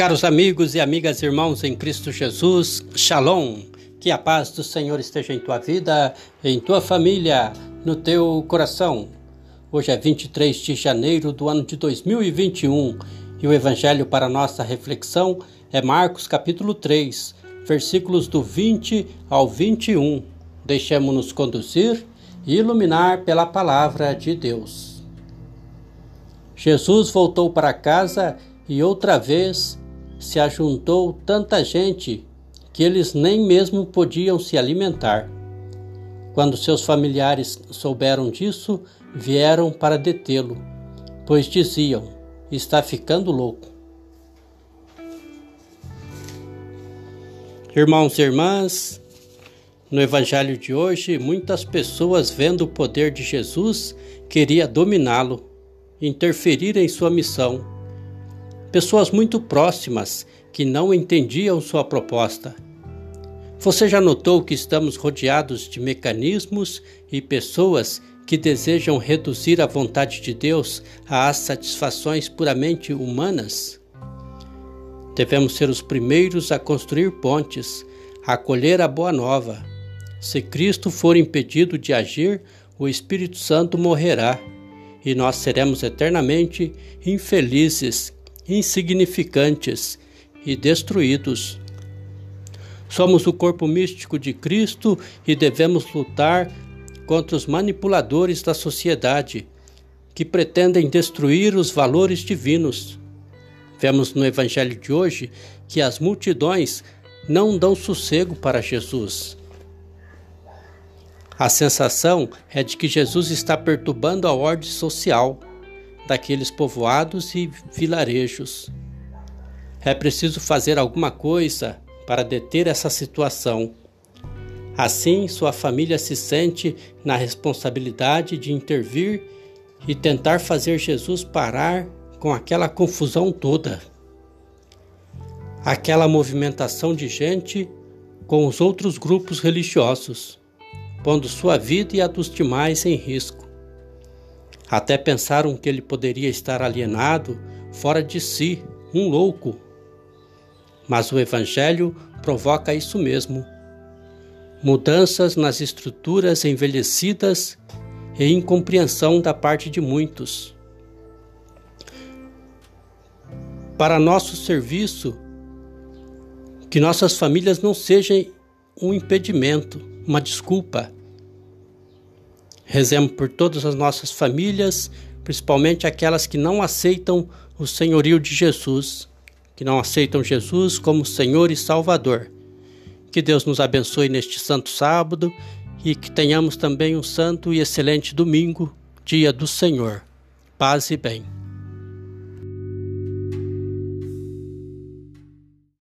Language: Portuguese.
Caros amigos e amigas, irmãos em Cristo Jesus, Shalom. Que a paz do Senhor esteja em tua vida, em tua família, no teu coração. Hoje é 23 de janeiro do ano de 2021 e o evangelho para nossa reflexão é Marcos capítulo 3, versículos do 20 ao 21. Deixemos-nos conduzir e iluminar pela palavra de Deus. Jesus voltou para casa e outra vez se ajuntou tanta gente que eles nem mesmo podiam se alimentar. Quando seus familiares souberam disso, vieram para detê-lo, pois diziam: está ficando louco. Irmãos e irmãs, no evangelho de hoje, muitas pessoas vendo o poder de Jesus queria dominá-lo, interferir em sua missão pessoas muito próximas que não entendiam sua proposta. Você já notou que estamos rodeados de mecanismos e pessoas que desejam reduzir a vontade de Deus às satisfações puramente humanas? Devemos ser os primeiros a construir pontes, a acolher a boa nova. Se Cristo for impedido de agir, o Espírito Santo morrerá e nós seremos eternamente infelizes insignificantes e destruídos. Somos o corpo místico de Cristo e devemos lutar contra os manipuladores da sociedade que pretendem destruir os valores divinos. Vemos no Evangelho de hoje que as multidões não dão sossego para Jesus. A sensação é de que Jesus está perturbando a ordem social daqueles povoados e vilarejos. É preciso fazer alguma coisa para deter essa situação. Assim, sua família se sente na responsabilidade de intervir e tentar fazer Jesus parar com aquela confusão toda. Aquela movimentação de gente com os outros grupos religiosos, pondo sua vida e a dos demais em risco. Até pensaram que ele poderia estar alienado, fora de si, um louco. Mas o Evangelho provoca isso mesmo. Mudanças nas estruturas envelhecidas e incompreensão da parte de muitos. Para nosso serviço, que nossas famílias não sejam um impedimento, uma desculpa Rezemos por todas as nossas famílias, principalmente aquelas que não aceitam o senhorio de Jesus, que não aceitam Jesus como Senhor e Salvador. Que Deus nos abençoe neste santo sábado e que tenhamos também um santo e excelente domingo, dia do Senhor. Paz e bem.